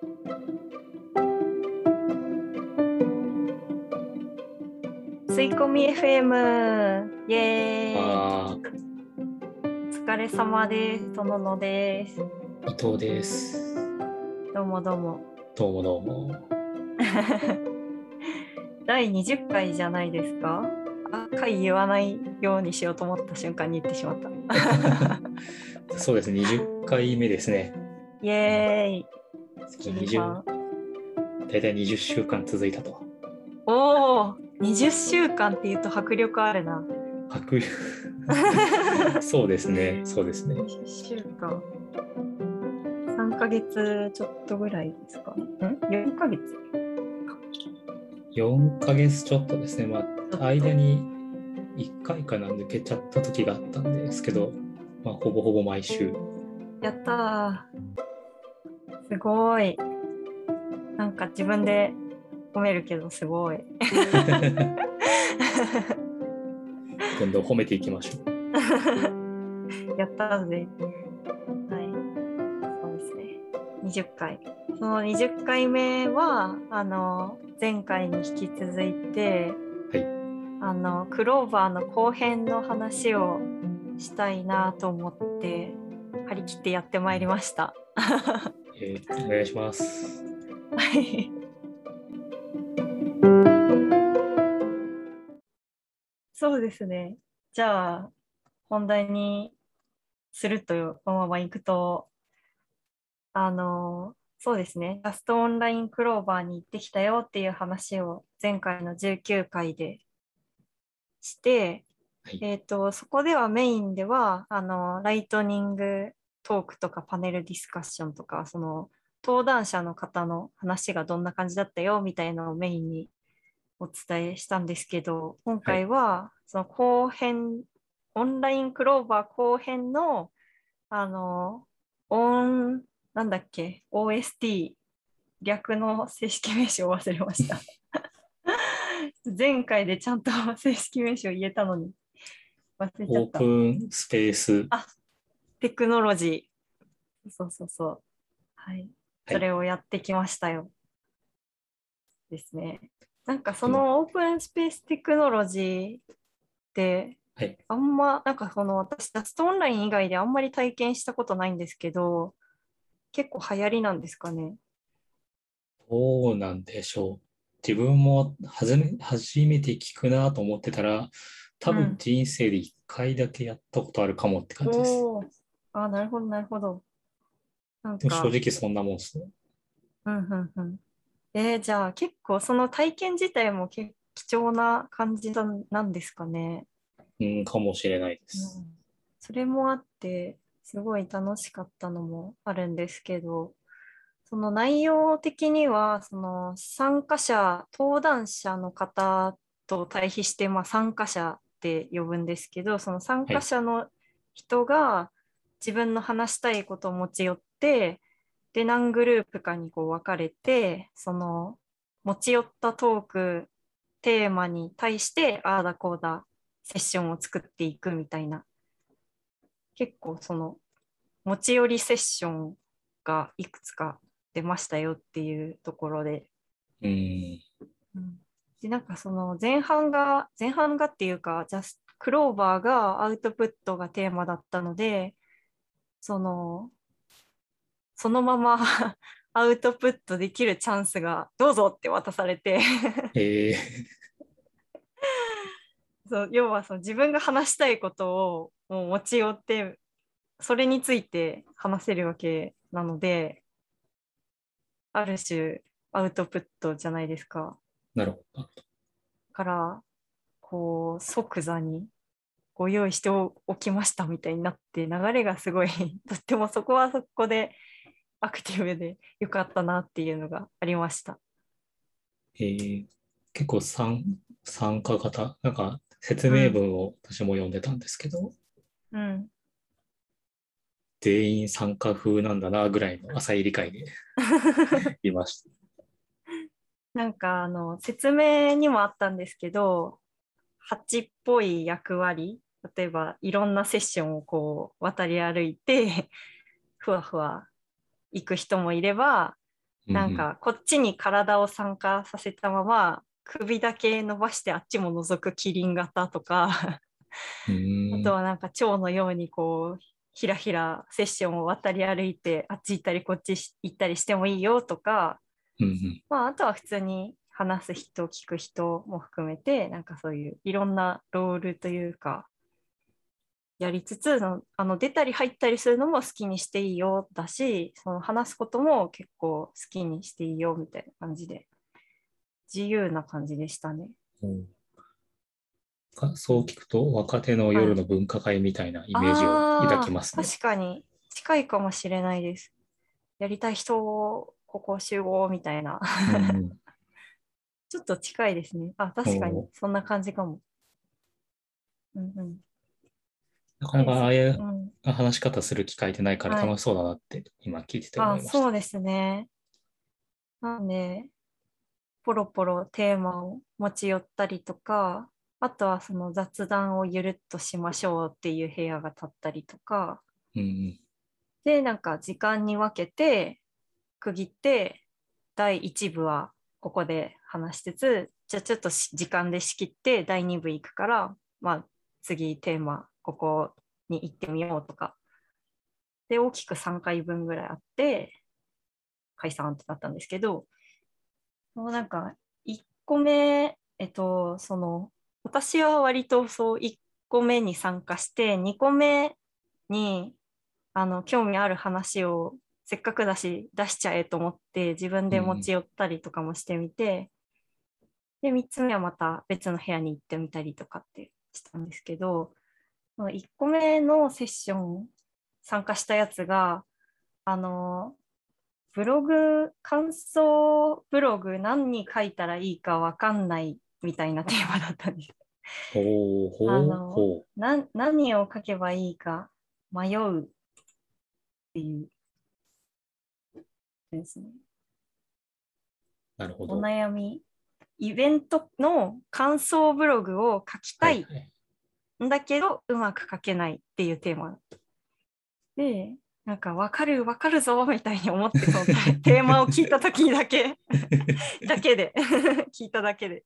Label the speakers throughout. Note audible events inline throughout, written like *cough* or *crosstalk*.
Speaker 1: 吸い込み FM イエーイ。
Speaker 2: あ
Speaker 1: お疲れ様です。とののです
Speaker 2: ー伊藤です。
Speaker 1: どうもどうも。
Speaker 2: どうもどうも。*laughs*
Speaker 1: 第20回じゃないですか？あ回言わないようにしようと思った瞬間に言ってしまった。*laughs*
Speaker 2: そうですね、20回目ですね。
Speaker 1: イエーイ
Speaker 2: 次
Speaker 1: 切り
Speaker 2: 20
Speaker 1: 板
Speaker 2: 大体20週間続いたと。
Speaker 1: おお20週間っていうと迫力あるな。
Speaker 2: 迫力。*laughs* そうですね、そうですね。
Speaker 1: 20週間。3ヶ月ちょっとぐらいですか？ん ?4 ヶ月。
Speaker 2: 4ヶ月ちょっとですね、まあ、間に1回かなん抜けちゃった時があったんですけど、まあ、ほぼほぼ毎週。
Speaker 1: やったーすごい。なんか自分で褒めるけどすごい。
Speaker 2: どんどん褒めていきましょう。
Speaker 1: やったぜ。はい。そうですね。20回。その20回目はあの前回に引き続いて、
Speaker 2: はい。
Speaker 1: あのクローバーの後編の話をしたいなと思って張り切ってやってまいりました。
Speaker 2: えーお願いします。
Speaker 1: はい。そうですね。じゃあ、本題にすると、このまま行くと、あの、そうですね。ラストオンラインクローバーに行ってきたよっていう話を前回の19回でして、
Speaker 2: はい
Speaker 1: えっ、と、そこではメインでは、あの、ライトニングトークとかパネルディスカッションとか、その、登壇者の方の話がどんな感じだったよみたいなのをメインにお伝えしたんですけど今回はその後編、オンラインクローバー後編のあのオンなんだっけ OST 略の正式名称を忘れました。*laughs* 前回でちゃんと正式名称言えたのに忘れちゃった。
Speaker 2: オープンスペース。
Speaker 1: あテクノロジーそうそうそうはい
Speaker 2: はい
Speaker 1: それをやってきましたよ。ですね。なんかそのオープンスペーステクノロジーって
Speaker 2: はい。
Speaker 1: あんまなんかこの私ダストオンライン以外であんまり体験したことないんですけど結構流行りなんですかね？
Speaker 2: どうなんでしょう。自分も初め初めて聞くなと思ってたら、多
Speaker 1: うん
Speaker 2: 分人生で1回だけやったことあるかもって感じです。
Speaker 1: おーあなるほどなるほど。なんか
Speaker 2: 正直そんなもんですね。
Speaker 1: うんうんうん。えーじゃあ結構その体験自体もけ貴重な感じだなんですかね。
Speaker 2: うん、かもしれないです。
Speaker 1: うんそれもあってすごい楽しかったのもあるんですけどその内容的にはその参加者登壇者の方と対比して、まあ、参加者って呼ぶんですけどその参加者の人が自分の話したいことを持ち寄ってで何グループかにこう分かれてその持ち寄ったトークテーマに対してああだこうだセッションを作っていくみたいな。結構その持ち寄りセッションがいくつか出ましたよっていうところで。
Speaker 2: うん。
Speaker 1: でなんかその前半が前半がっていうかジャスクローバーがアウトプットがテーマだったのでそのそのまま *laughs* アウトプットできるチャンスがどうぞって渡されて
Speaker 2: え *laughs*
Speaker 1: そう要はその自分が話したいことをもう持ち寄ってそれについて話せるわけなのである種アウトプットじゃないですか。
Speaker 2: ー、なるほど。
Speaker 1: からこう即座にご用意しておきましたみたいになって流れがすごい *laughs* とってもそこはそこでアクティブでよかったなっていうのがありました。
Speaker 2: えー、結構参参加型、なんか説明文を私も読んでたんですけど、
Speaker 1: うん、
Speaker 2: 全員参加風なんだなぐらいの浅い理解で *laughs* いました。
Speaker 1: なんかあの説明にもあったんですけど蜂っぽい役割？例えばいろんなセッションをこう渡り歩いてふわふわ行く人もいればなんかこっちに体を参加させたまま首だけ伸ばしてあっちも覗くキリン型とか。あとはなんか蝶のようにこうひらひらセッションを渡り歩いてあっち行ったりこっち行ったりしてもいいよとか、まあ、あとは普通に話す人聞く人も含めてなんかそういういろんなロールというかやりつつのあの出たり入ったりするのも好きにしていいよだしその話すことも結構好きにしていいよみたいな感じで自由な感じでしたね。
Speaker 2: うんそう聞くと若手の夜の文化会みたいなイメージを抱きます
Speaker 1: ね。確かに近いかもしれないです。やりたい人をここ集合みたいな。うん、*laughs* ちょっと近いですね。あ、確かにそんな感じかも。うんうん、
Speaker 2: なかなかああいう話し方する機会ってないから楽しそうだなって今聞いてて思いました。
Speaker 1: はい、あそうですね。なんで、ポロポロテーマを持ち寄ったりとか、あとはその雑談をゆるっとしましょうっていう部屋が立ったりとか、
Speaker 2: うん、
Speaker 1: でなんか時間に分けて区切って第1部はここで話しつつじゃあちょっと時間で仕切って第2部行くからまあ次テーマここに行ってみようとか。で大きく3回分ぐらいあって解散ってなったんですけどもうなんか1個目えっとその私は割とそう1個目に参加して2個目にあの興味ある話をせっかくだし出しちゃえと思って自分で持ち寄ったりとかもしてみて、うん、で3つ目はまた別の部屋に行ってみたりとかってしたんですけど1個目のセッション参加したやつがあのブログ感想ブログ何に書いたらいいか分かんないみたいなテーマだったんです。
Speaker 2: ほうほうほ
Speaker 1: うな何を書けばいいか迷うっていうですね。
Speaker 2: なるほど。
Speaker 1: お悩み。イベントの感想ブログを書きたいんだけど、うまく書けないっていうテーマ。で、なんか分かる分かるぞみたいに思ってその *laughs* テーマを聞いた時にだけ。*laughs* だけで。*laughs* 聞いただけで。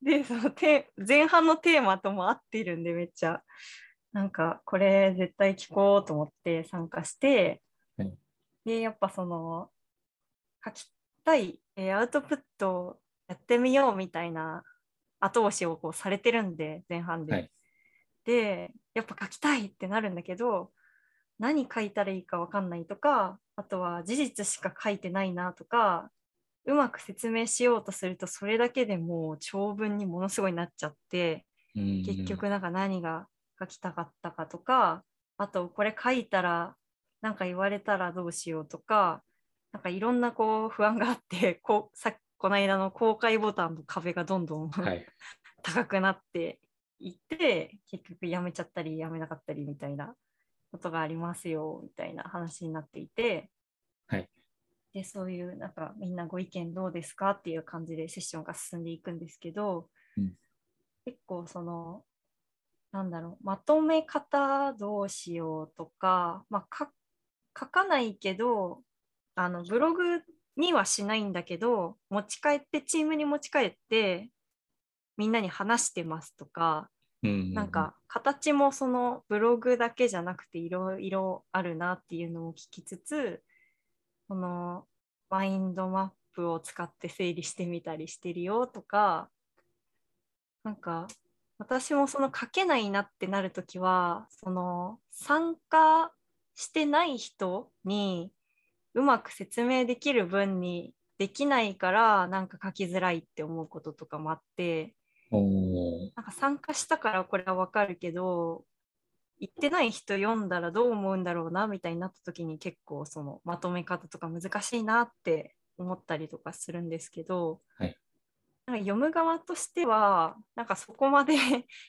Speaker 1: で、そのテ前半のテーマとも合っているんで、めっちゃ、なんか、これ絶対聞こうと思って参加して、
Speaker 2: はい、
Speaker 1: で、やっぱその、書きたい、えー、アウトプットやってみようみたいな後押しをこうされてるんで、前半で。
Speaker 2: はい、
Speaker 1: で、やっぱ書きたいってなるんだけど、何書いたらいいか分かんないとか、あとは事実しか書いてないなとか、うまく説明しようとするとそれだけでもう長文にものすごいなっちゃって、結局なんか何が書きたかったかとかあとこれ書いたら何か言われたらどうしようとかなんかいろんなこう不安があってこうさこの間の公開ボタンの壁がどんどん、はい、*laughs* 高くなっていって結局やめちゃったりやめなかったりみたいなことがありますよみたいな話になっていて、
Speaker 2: はい、
Speaker 1: でそういうなんかみんなご意見どうですかっていう感じでセッションが進んでいくんですけど、
Speaker 2: うん、
Speaker 1: 結構そのなんだろうまとめ方どうしようとか、まあ、書かないけどあのブログにはしないんだけど持ち帰ってチームに持ち帰ってみんなに話してますとか、
Speaker 2: うん
Speaker 1: なんか形もそのブログだけじゃなくていろいろあるなっていうのを聞きつつこのマインドマップを使って整理してみたりしてるよとかなんか私もその書けないなってなるときはその参加してない人にうまく説明できる分にできないからなんか書きづらいって思うこととかもあってなんか参加したからこれはわかるけど行ってない人読んだらどう思うんだろうなみたいになった時に結構そのまとめ方とか難しいなって思ったりとかするんですけど、
Speaker 2: はい、
Speaker 1: なんか読む側としてはなんかそこまで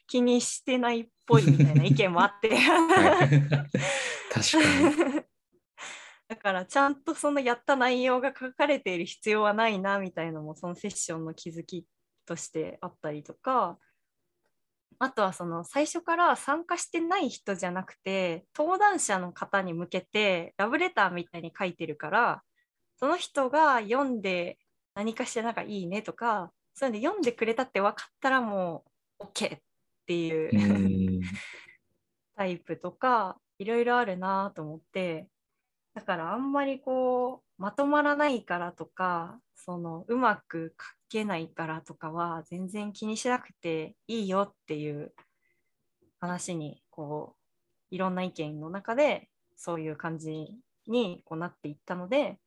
Speaker 1: 気にしてないっぽいみたいな意見もあって。
Speaker 2: はい、確かに。*laughs*
Speaker 1: だからちゃんとそのやった内容が書かれている必要はないなみたいなのもそのセッションの気づきとしてあったりとかあとはその最初から参加してない人じゃなくて登壇者の方に向けてラブレターみたいに書いてるからその人が読んで何かしらなんかいいねとかそういうの読んでくれたって分かったらもう OK っていう、*laughs* タイプとかいろいろあるなと思ってだからあんまりこうまとまらないからとかそのうまく書けないからとかは全然気にしなくていいよっていう話にこういろんな意見の中でそういう感じにこうなっていったので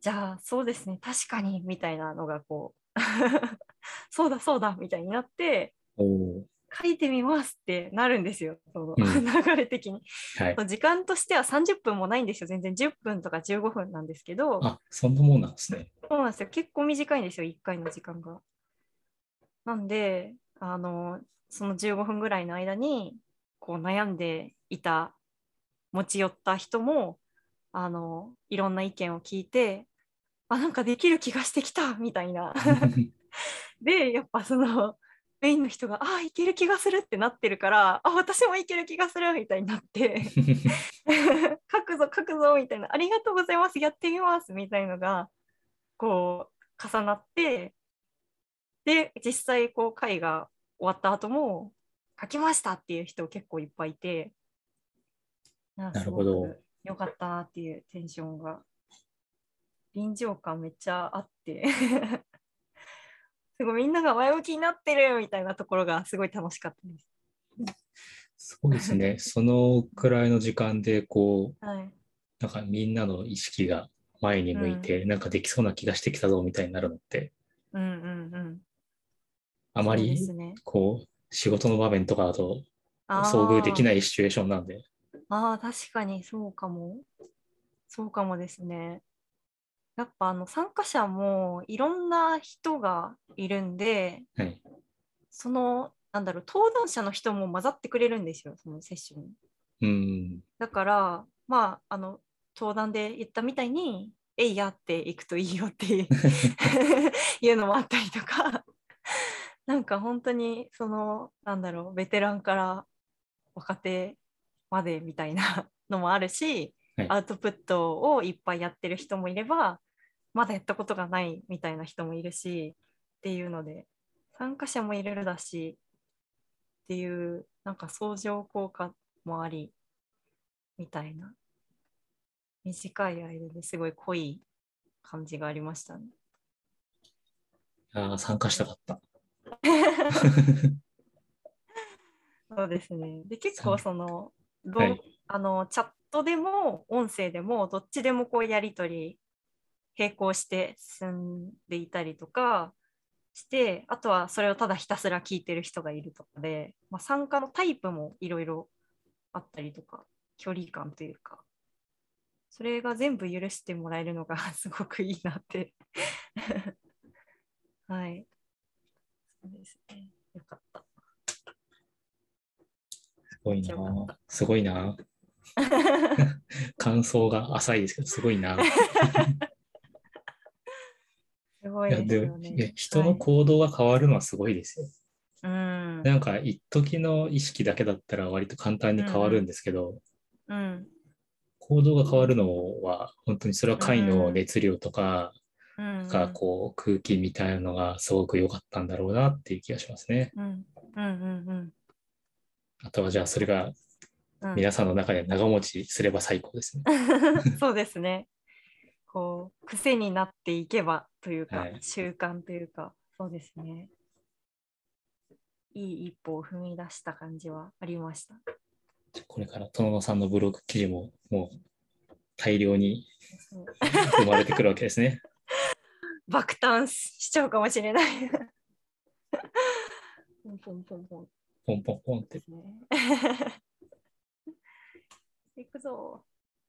Speaker 1: じゃあそうですね確かにみたいなのがこう *laughs* そうだそうだみたいになって書いてみますってなるんですよその、
Speaker 2: うん *laughs*
Speaker 1: 流れ的に。
Speaker 2: はい。
Speaker 1: 時間としては30分もないんですよ全然10分とか15分なんですけど
Speaker 2: あ、そんなもんなんですね。
Speaker 1: そうなんですよ結構短いんですよ1回の時間が。なんであのその15分ぐらいの間にこう悩んでいた持ち寄った人もあのいろんな意見を聞いてあなんかできる気がしてきたみたいな。*laughs* でやっぱそのメインの人が「ああいける気がする」ってなってるから「あ私もいける気がする」みたいになって「*laughs* *laughs* 書くぞ書くぞ」みたいな「ありがとうございますやってみます」みたいのがこう重なって。で実際こう会が終わった後も「書きました」っていう人結構いっぱいいて。な
Speaker 2: なるほど。
Speaker 1: よかったなっていうテンションが。臨場感めっちゃあってすごいみんなが前向きになってるみたいなところがすごい楽しかったです。
Speaker 2: そうですね。*laughs* そのくらいの時間で、こう、
Speaker 1: はい、
Speaker 2: なんかみんなの意識が前に向いて、なんかできそうな気がしてきたぞみたいになるのって、
Speaker 1: うんうんうん。
Speaker 2: あまり
Speaker 1: ね、
Speaker 2: こう、仕事の場面とかだと遭遇できないシチュエーションなんで、
Speaker 1: ああ、確かにそうかも。そうかもですね。やっぱあの参加者もいろんな人がいるんで、
Speaker 2: はい。
Speaker 1: その、なんだろう、登壇者の人も混ざってくれるんですよ、そのセッションに。
Speaker 2: うん。
Speaker 1: だから、まあ、あの、登壇で言ったみたいに、えいやっていくといいよっていう *laughs* いうのもあったりとか、なんか本当に、その、なんだろう、ベテランから若手までみたいなのもあるし、
Speaker 2: はい
Speaker 1: アウトプットをいっぱいやってる人もいれば、まだやったことがないみたいな人もいるし、っていうので、参加者もいろいろだし、っていう、なんか相乗効果もあり、みたいな、短い間ですごい濃い感じがありましたね。
Speaker 2: ああ、参加したかった。*laughs*
Speaker 1: そうですね。で、結構その、どう
Speaker 2: はい
Speaker 1: あのチャットでも音声でもどっちでもこうやり取り並行して進んでいたりとかして、あとはそれをただひたすら聞いてる人がいるとかで、まあ、参加のタイプもいろいろあったりとか、距離感というか、それが全部許してもらえるのが *laughs* すごくいいなって。*laughs* はい。そうですね。よかった。
Speaker 2: すごいな。すごいな。*laughs* 感想が浅いですけど、すごいな。
Speaker 1: すごい
Speaker 2: で
Speaker 1: すよね。
Speaker 2: いや人の行動が変わるのはすごいですよ。
Speaker 1: はい、
Speaker 2: なんか、一時の意識だけだったら割と簡単に変わるんですけど、
Speaker 1: うん。うん。
Speaker 2: 行動が変わるのは、本当にそれは会の熱量とか、
Speaker 1: うん。
Speaker 2: がこう空気みたいなのがすごく良かったんだろうなっていう気がしますね。
Speaker 1: うん。うん。うん。うん
Speaker 2: あとはじゃあそれが
Speaker 1: うん。
Speaker 2: 皆さんの中で長持ちすれば最高ですね。*laughs*
Speaker 1: そうですね。こう、癖になっていけばというか、
Speaker 2: はい
Speaker 1: 習慣というか、そうですね。いい一歩を踏み出した感じはありました。
Speaker 2: これから殿野さんのブログ記事ももう大量に生まれてくるわけですね。*laughs*
Speaker 1: 爆誕しちゃうかもしれない。ポンポンポンポン
Speaker 2: ポンポンポンって
Speaker 1: ね。*laughs* 行くぞ。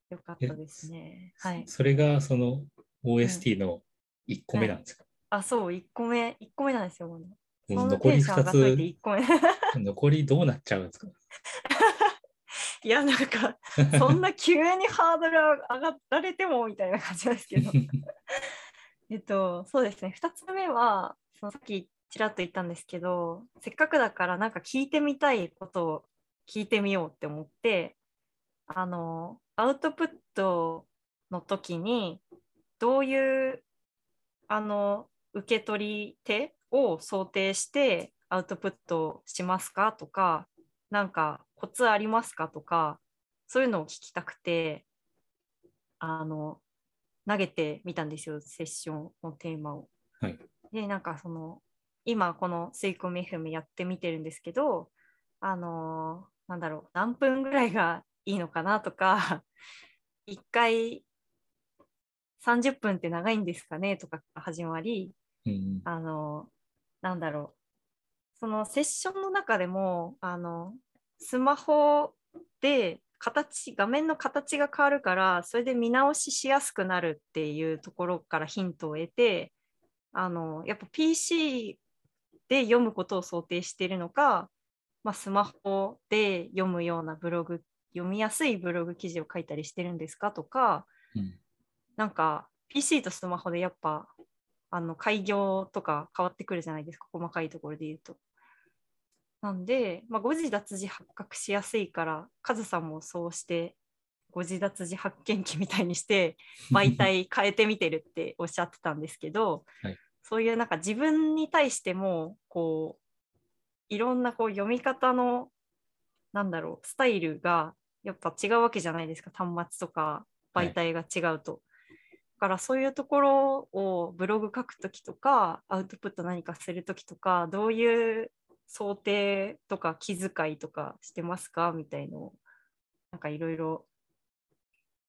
Speaker 1: よかったですね。はい。
Speaker 2: それがその OST の1個目なんですか、
Speaker 1: あ、そう、1個目、1個目なんですよ、
Speaker 2: 残り
Speaker 1: テンション上がっといて
Speaker 2: 2
Speaker 1: 1個目。
Speaker 2: つ、*laughs* 残りどうなっちゃうんですか？*laughs*
Speaker 1: いや、なんか、そんな急にハードル上がられてもみたいな感じなんですけど。*laughs* えっと、そうですね、2つ目は、そのさっきちらっと言ったんですけど、せっかくだからなんか聞いてみたいことを聞いてみようって思って、あの、アウトプットの時に、どういうあの受け取り手を想定してアウトプットしますかとか、なんかコツありますかとか、そういうのを聞きたくて、あの、投げてみたんですよ、セッションのテーマを。
Speaker 2: はい
Speaker 1: で、なんかその、今この吸い込み FM やってみてるんですけど、あのなんだろう、何分ぐらいがいいのかなとか、*laughs* 1回30分って長いんですかねとか始まり、
Speaker 2: うん
Speaker 1: あのなんだろう、そのセッションの中でも、あのスマホで形、画面の形が変わるから、それで見直ししやすくなるっていうところからヒントを得て、あのやっぱ PC で読むことを想定しているのか、まあ、スマホで読むようなブログ、読みやすいブログ記事を書いたりしてるんですかとか、
Speaker 2: うん
Speaker 1: なんか PC とスマホでやっぱあの開業とか変わってくるじゃないですか、細かいところで言うと。なんで、まあ、誤字脱字発覚しやすいから、カズさんもそうして、誤字脱字発見器みたいにして、*laughs* 媒体変えてみてるっておっしゃってたんですけど、
Speaker 2: はい
Speaker 1: そういうなんか自分に対しても、こう、いろんなこう読み方の、なんだろう、スタイルがやっぱ違うわけじゃないですか、端末とか媒体が違うと。だからそういうところをブログ書くときとか、アウトプット何かするときとか、どういう想定とか気遣いとかしてますか？みたいのを、なんかいろいろ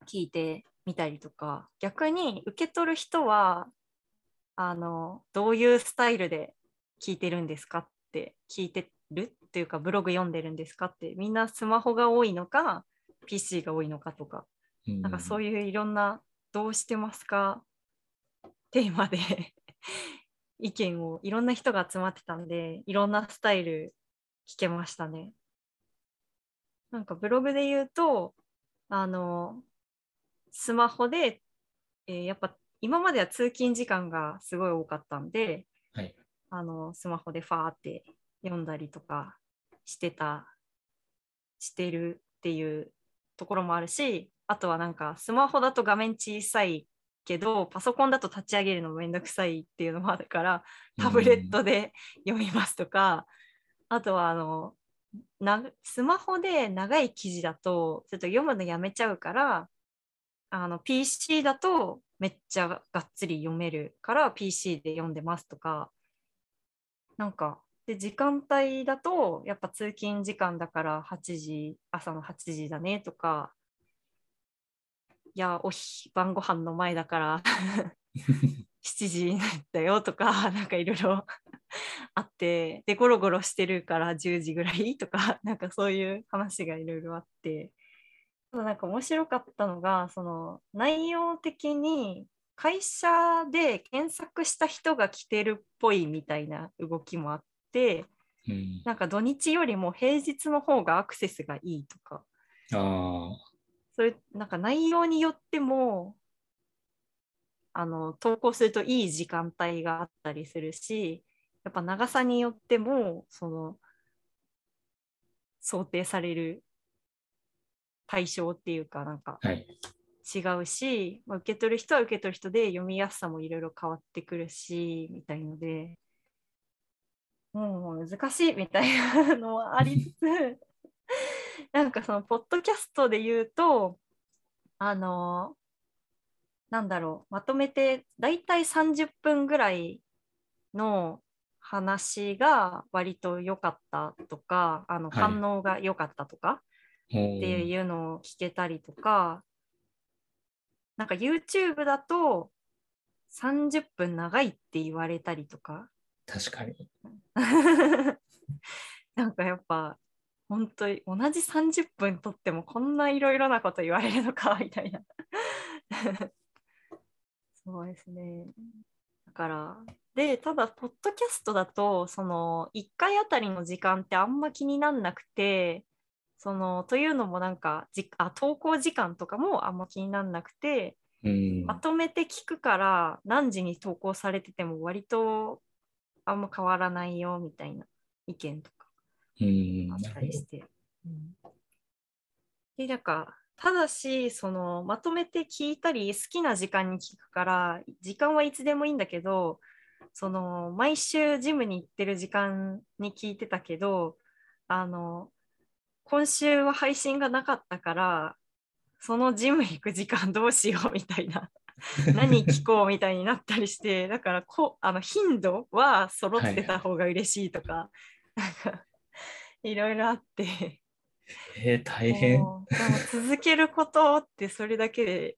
Speaker 1: 聞いてみたりとか、逆に受け取る人は、あの、どういうスタイルで聞いてるんですかって聞いてるっていうか、ブログ読んでるんですかって、みんなスマホが多いのか、PC が多いのかとか、
Speaker 2: うん
Speaker 1: なんかそういういろんなどうしてますかテーマで *laughs* 意見をいろんな人が集まってたんでいろんなスタイル聞けましたね。なんかブログで言うとあのスマホで、えーやっぱ今までは通勤時間がすごい多かったんで
Speaker 2: はい。
Speaker 1: あのスマホでファーって読んだりとかしてたしてるっていうところもあるしあとはなんかスマホだと画面小さいけどパソコンだと立ち上げるのめんどくさいっていうのもあるからタブレットで読みますとか、あとはあのなスマホで長い記事だとちょっと読むのやめちゃうからあの PC だとめっちゃがっつり読めるから PC で読んでますとかなんかで時間帯だとやっぱ通勤時間だから8時朝の8時だねとか。いやおひ晩ご飯の前だから *laughs* 7時だよとかなんかいろいろ *laughs* あって。でゴロゴロしてるから10時ぐらいとかなんかそういう話がいろいろあって。なんか面白かったのがその内容的に会社で検索した人が来てるっぽいみたいな動きもあって
Speaker 2: うん。
Speaker 1: なんか土日よりも平日の方がアクセスがいいとか。
Speaker 2: あ
Speaker 1: それなんか内容によってもあの投稿するといい時間帯があったりするしやっぱ長さによってもその想定される対象っていうかなんか。違うし、まあ、受け取る人は受け取る人で読みやすさもいろいろ変わってくるしみたいのでもう難しいみたいなのはありつつ *laughs* なんかそのポッドキャストで言うとあのなんだろうまとめてだいたい30分ぐらいの話が割と良かったとかあの
Speaker 2: はい。
Speaker 1: 反応が良かったとか、
Speaker 2: って
Speaker 1: っていうのを聞けたりとか、なんか YouTube だと30分長いって言われたりとか、
Speaker 2: 確かに。*laughs*
Speaker 1: なんかやっぱ本当に同じ30分撮ってもこんないろいろなこと言われるのかみたいな。*laughs* そうですね。だから、で、ただ、ポッドキャストだと、その1回あたりの時間ってあんま気になんなくて、そのというのもなんかじあ投稿時間とかもあんま気になんなくて、
Speaker 2: うん。
Speaker 1: まとめて聞くから何時に投稿されてても割とあんま変わらないよみたいな意見とか
Speaker 2: うん。
Speaker 1: あったりして。うんで、なんかただしそのまとめて聞いたり好きな時間に聞くから時間はいつでもいいんだけどその毎週ジムに行ってる時間に聞いてたけどあの今週は配信がなかったからそのジム行く時間どうしようみたいな *laughs* 何聞こうみたいになったりしてだからこあの頻度は揃ってた方が嬉しいとか、なんかいろいろあって
Speaker 2: えー、大変。
Speaker 1: でも続けることってそれだけで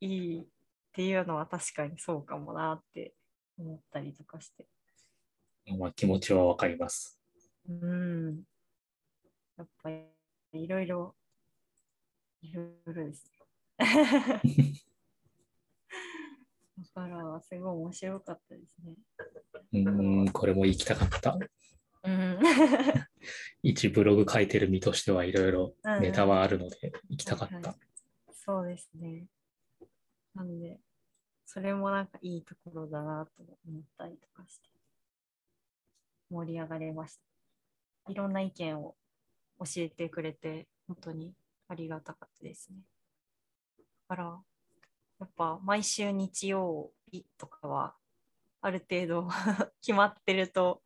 Speaker 1: いいっていうのは確かにそうかもなって思ったりとかして。
Speaker 2: まあ、気持ちはわかります。
Speaker 1: うん。やっぱりいろいろ、いろいろです。だから、すごい面白かったですね。
Speaker 2: うーん、これも行きたかった。
Speaker 1: うん。
Speaker 2: 一ブログ書いてる身としてはいろいろ
Speaker 1: うん
Speaker 2: ネタはあるので行きたかっ
Speaker 1: はい
Speaker 2: た。
Speaker 1: そうですね。なんで、それもなんかいいところだなと思ったりとかして、盛り上がれました。いろんな意見を教えてくれて、本当にありがたかったですね。だから、やっぱ毎週日曜日とかは、ある程度 *laughs* 決まってると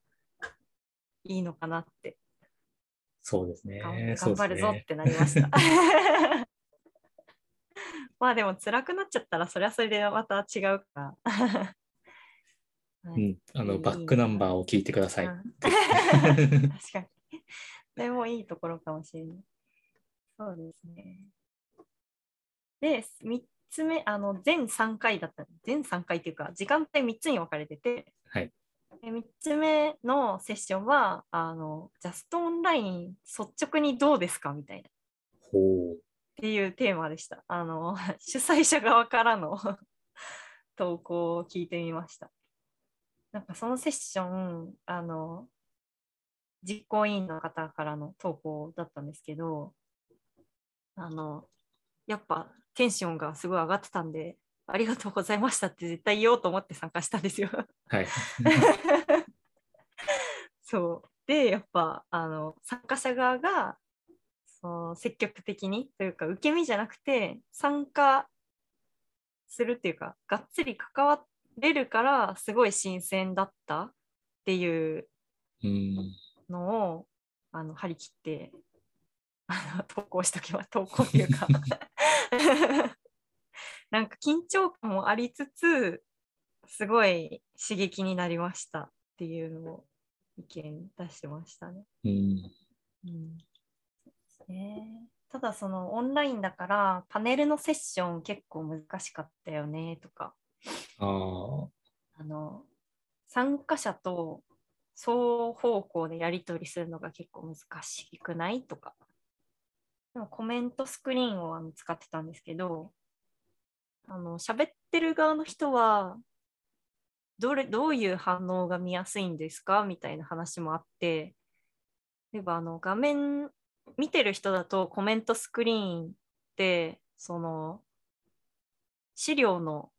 Speaker 1: いいのかなって
Speaker 2: そうですね。
Speaker 1: 頑張るぞっ
Speaker 2: ね。
Speaker 1: てなりました。*laughs* まあでも辛くなっちゃったらそれはそれでまた違うから。はい
Speaker 2: うん、あのバックナンバーを聞いてください。
Speaker 1: うん *laughs* 確かに。でもいいところかもしれない。そうですね。で、3つ目、あの全3回だった。全3回っていうか、時間帯3つに分かれてて、
Speaker 2: はい。
Speaker 1: で3つ目のセッションは、あのジャストオンライン率直にどうですかみたいな。
Speaker 2: ほう。
Speaker 1: っていうテーマでした。あの *laughs* 主催者側からの *laughs* 投稿を聞いてみました。なんかそのセッション、あの実行委員の方からの投稿だったんですけど、あのやっぱテンションがすごい上がってたんで、ありがとうございましたって絶対言おうと思って参加したんですよ。
Speaker 2: はい。*laughs*
Speaker 1: そう。で、やっぱあの参加者側がそう積極的にというか、受け身じゃなくて、参加するっていうか、がっつり関われるから、すごい新鮮だったっていう
Speaker 2: うん。
Speaker 1: のをあの張り切ってあの投稿しときます。投稿っていうか。*laughs* なんか緊張感もありつつ、すごい刺激になりましたっていうのを意見出してましたね。
Speaker 2: うん。
Speaker 1: うんねただそのオンラインだからパネルのセッション結構難しかったよねとか
Speaker 2: ああ。
Speaker 1: あの参加者と双方向でやり取りするのが結構難しくないとかコメントスクリーンをあの使ってたんですけどあの喋ってる側の人はどれどういう反応が見やすいんですか？みたいな話もあって例えばあの画面見てる人だとコメントスクリーンってその資料の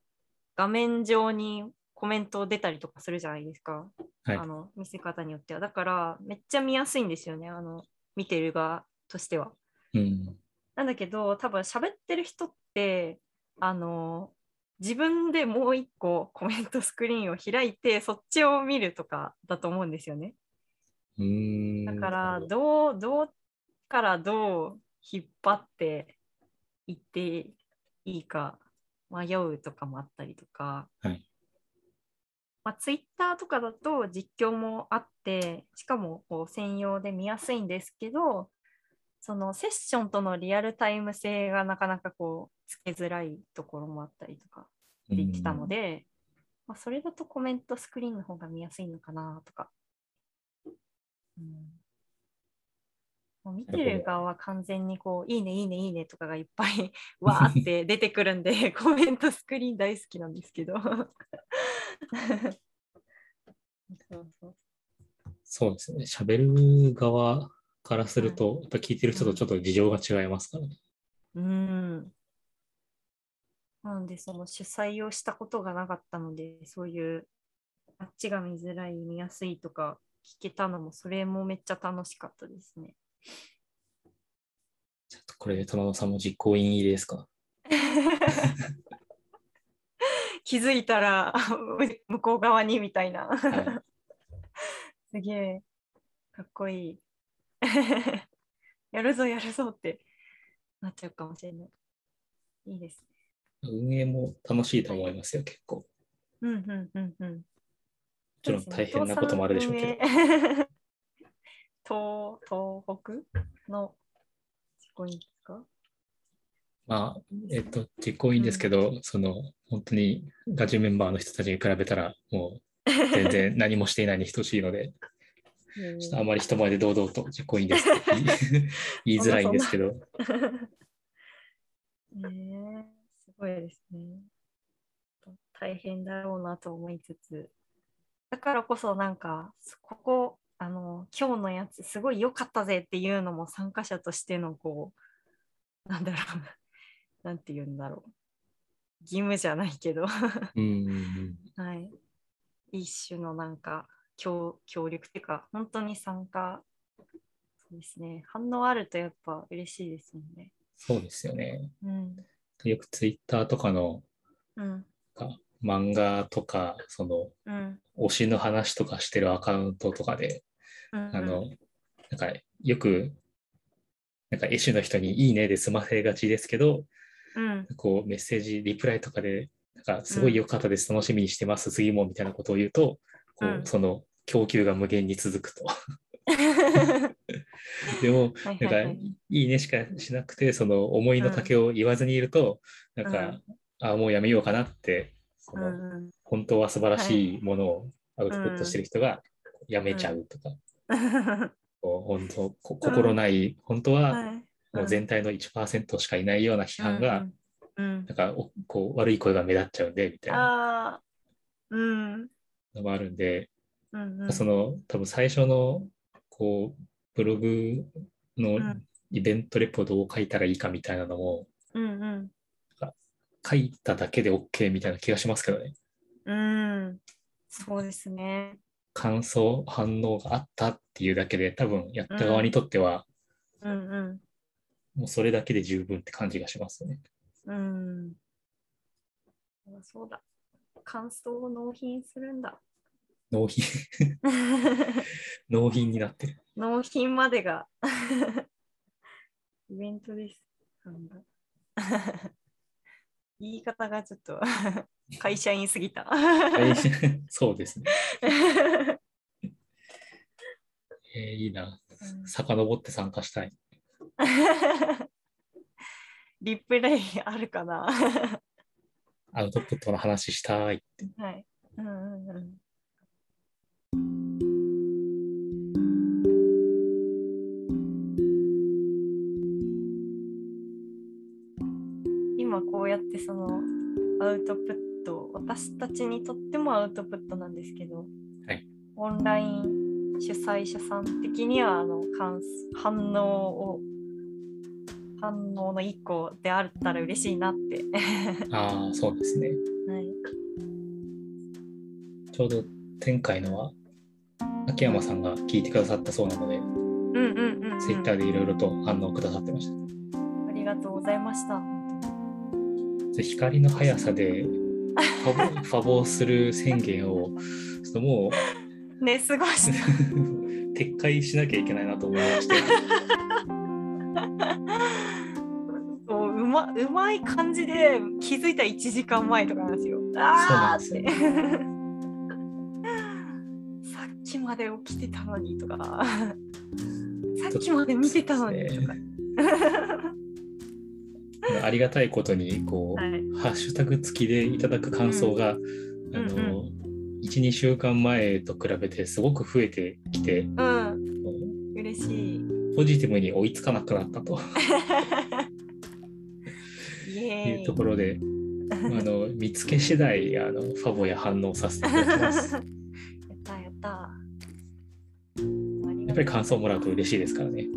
Speaker 1: 画面上にコメント出たりとかするじゃないですか、
Speaker 2: はい。
Speaker 1: あの見せ方によっては。だからめっちゃ見やすいんですよねあの見てる側としては。
Speaker 2: うん。
Speaker 1: なんだけど多分喋ってる人ってあの自分でもう一個コメントスクリーンを開いてそっちを見るとかだと思うんですよね。
Speaker 2: うん。
Speaker 1: だから
Speaker 2: ど
Speaker 1: うどうからどう引っ張っていっていいか迷うとかもあったりとか、
Speaker 2: はい
Speaker 1: まあ、ツイッターとかだと実況もあってしかもこう専用で見やすいんですけどそのセッションとのリアルタイム性がなかなかこうつけづらいところもあったりとかって言ってたので、まあ、それだとコメントスクリーンの方が見やすいのかなとか。うんもう見てる側は完全にこう、いいね、いいね、いいねとかがいっぱい *laughs* わーって出てくるんで、*laughs* コメントスクリーン大好きなんですけど。そうそう
Speaker 2: そうですね。喋る側からすると、やっぱ聞いてる人とちょっと事情が違いますからね。
Speaker 1: うん。なので、その主催をしたことがなかったので、そういうあっちが見づらい、見やすいとか聞けたのも、それもめっちゃ楽しかったですね。
Speaker 2: ちょっとこれで玉野さんも実行委員入りですか？
Speaker 1: 気づいたら向こう側にみたいな。
Speaker 2: は
Speaker 1: すげえ、かっこいい。*laughs* やるぞやるぞってなっちゃうかもしれない。いいですね。
Speaker 2: 運営も楽しいと思いますよ、結構。も
Speaker 1: うんうんうんうん。
Speaker 2: ちろん大変なこともあるでしょうけど。
Speaker 1: ど。東東北の実行委員ですか？
Speaker 2: まあ、えっと、実行委員ですけど、その、本当にガチメンバーの人たちに比べたら、もう全然何もしていないに等しいので、ちょっとあまり人前で堂々と実行委員です。*laughs* 言いづらいんですけど、*laughs*
Speaker 1: ねえすごいですね。大変だろうなと思いつつ、だからこそなんか、ここ、あの、今日のやつすごい良かったぜっていうのも参加者としてのこう、なんだろう、*laughs* なんて言うんだろう。義務じゃないけど、
Speaker 2: うんうんうん、
Speaker 1: はい。一種のなんか協協力っていうか、本当に参加、そうですね、反応あるとやっぱ嬉しいですもんね。
Speaker 2: そうですよね。
Speaker 1: うん。
Speaker 2: よくツイッターとかの
Speaker 1: うん。
Speaker 2: か漫画とか、その
Speaker 1: うん。
Speaker 2: 推しの話とかしてるアカウントとかで、
Speaker 1: うん
Speaker 2: あの、なんかよく、なんか絵師の人にいいねで済ませがちですけど、
Speaker 1: うん。
Speaker 2: こうメッセージ、リプライとかで、なんかすごい良かったです、楽しみにしてます、次もみたいなことを言うと、こう
Speaker 1: うん。
Speaker 2: その供給が無限に続くと。*laughs* でも、
Speaker 1: はい
Speaker 2: なんか、
Speaker 1: はいはい
Speaker 2: ねしかしなくて、その思いの丈を言わずにいると、なんか、あもうやめようかなって、その
Speaker 1: うんうん。
Speaker 2: 本当は素晴らしいものをアウトプットしてる人がやめちゃうとか、こう本当 *laughs* こ心ない、本当は
Speaker 1: はい。
Speaker 2: もう全体の1%しかいないような批判が、
Speaker 1: うんうん
Speaker 2: なんかおこう悪い声が目立っちゃうんでみたいな。
Speaker 1: うん。
Speaker 2: のもあるんで、
Speaker 1: うんうん
Speaker 2: その多分最初のこうブログの
Speaker 1: うん
Speaker 2: イベントレポートを書いたらいいかみたいなのも、
Speaker 1: うん
Speaker 2: 書いただけで OK みたいな気がしますけどね。
Speaker 1: うん。うん。そうですね。
Speaker 2: 感想、反応があったっていうだけで、多分やった側にとっては、
Speaker 1: うんうん。
Speaker 2: もうそれだけで十分って感じがしますね。
Speaker 1: うん。そうだ。感想を納品するんだ。
Speaker 2: 納品、*laughs* 納品になってる。
Speaker 1: 納品までが *laughs* イベントです。なんだ *laughs* 言い方がちょっと会社員すぎた。
Speaker 2: 会社そうですね。えーいいな。遡って参加したい。
Speaker 1: リプレイあるかな？
Speaker 2: アウトプットの話したいって。
Speaker 1: はい。うんうんうん今こうやってそのアウトプット私たちにとってもアウトプットなんですけど、
Speaker 2: はい
Speaker 1: オンライン主催者さん的にはあの反反応を反応の一個であったら嬉しいなって、
Speaker 2: ああ、そうですね。
Speaker 1: はい、
Speaker 2: ちょうど前回のは、秋山さんが聞いてくださったそうなので、
Speaker 1: うんうんうん、うん、
Speaker 2: ツイッターでいろいろと反応くださってました。
Speaker 1: ありがとうございました。
Speaker 2: で光の速さでファボ *laughs* ファボする宣言を、ちょっともう
Speaker 1: ね、過ごした。*laughs*
Speaker 2: 撤回しなきゃいけないなと思いまして、
Speaker 1: まうまい感じで気づいた1時間前とかなんですよ。あーって。さっきまで起きてたのにとか、*laughs* さっきまで見てたのにとか。*laughs*
Speaker 2: ありがたいことにこう、
Speaker 1: はい
Speaker 2: ハッシュタグ付きでいただく感想が、あ
Speaker 1: うん
Speaker 2: の12週間前と比べてすごく増えてきて
Speaker 1: うん、嬉しい。
Speaker 2: ポジティブに追いつかなくなったと *laughs* ところであの見つけ次第あのファボや反応させていただきます。*laughs*
Speaker 1: やったやった。
Speaker 2: やっぱり感想もらうと嬉しいですからね。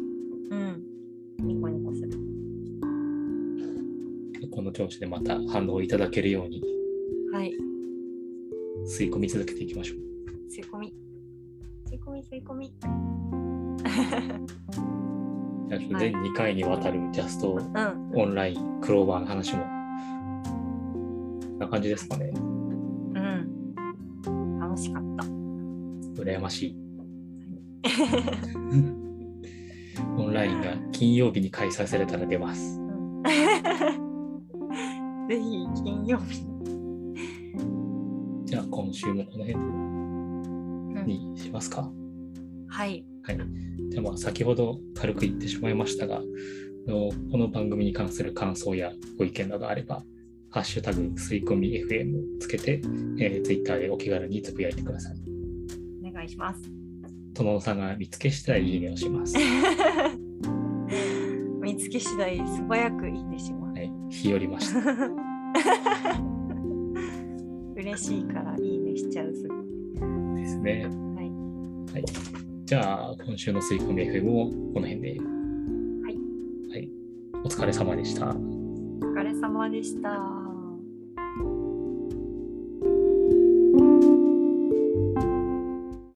Speaker 1: うん。ニコニコする。
Speaker 2: この調子でまた反応いただけるように
Speaker 1: はい。
Speaker 2: 吸い込み続けていきましょう。
Speaker 1: 吸い込み。吸い込み、吸い込み。*laughs*
Speaker 2: 全2回にわたるジャスト
Speaker 1: うん。
Speaker 2: オンラインクローバーの話も、な感じですかね。
Speaker 1: うん。楽しかった。
Speaker 2: 羨ましい。*laughs* オンラインが金曜日に開催されたら出ます。
Speaker 1: うん *laughs* ぜひ金曜日に。
Speaker 2: じゃあ今週もこの辺
Speaker 1: うん
Speaker 2: にしますか。
Speaker 1: はい。
Speaker 2: はい。じゃあまあ先ほど軽く言ってしまいましたが、あのこの番組に関する感想やご意見などあれば、ハッシュタグ吸い込み FM をつけて、えー、Twitter でお気軽につぶやいてください。
Speaker 1: お願いします。
Speaker 2: 殿さんが見つけしたらいいねをします。*laughs*
Speaker 1: 見つけ次第素早くいいねします。
Speaker 2: はい。日和ました。*laughs*
Speaker 1: 嬉しいからいいねしちゃうすぐ。
Speaker 2: ですね。
Speaker 1: はい。
Speaker 2: はい。じゃあ今週の吸い込み FM もこの辺で。
Speaker 1: はい。
Speaker 2: はい。お疲れ様でした。
Speaker 1: お疲れ様でした。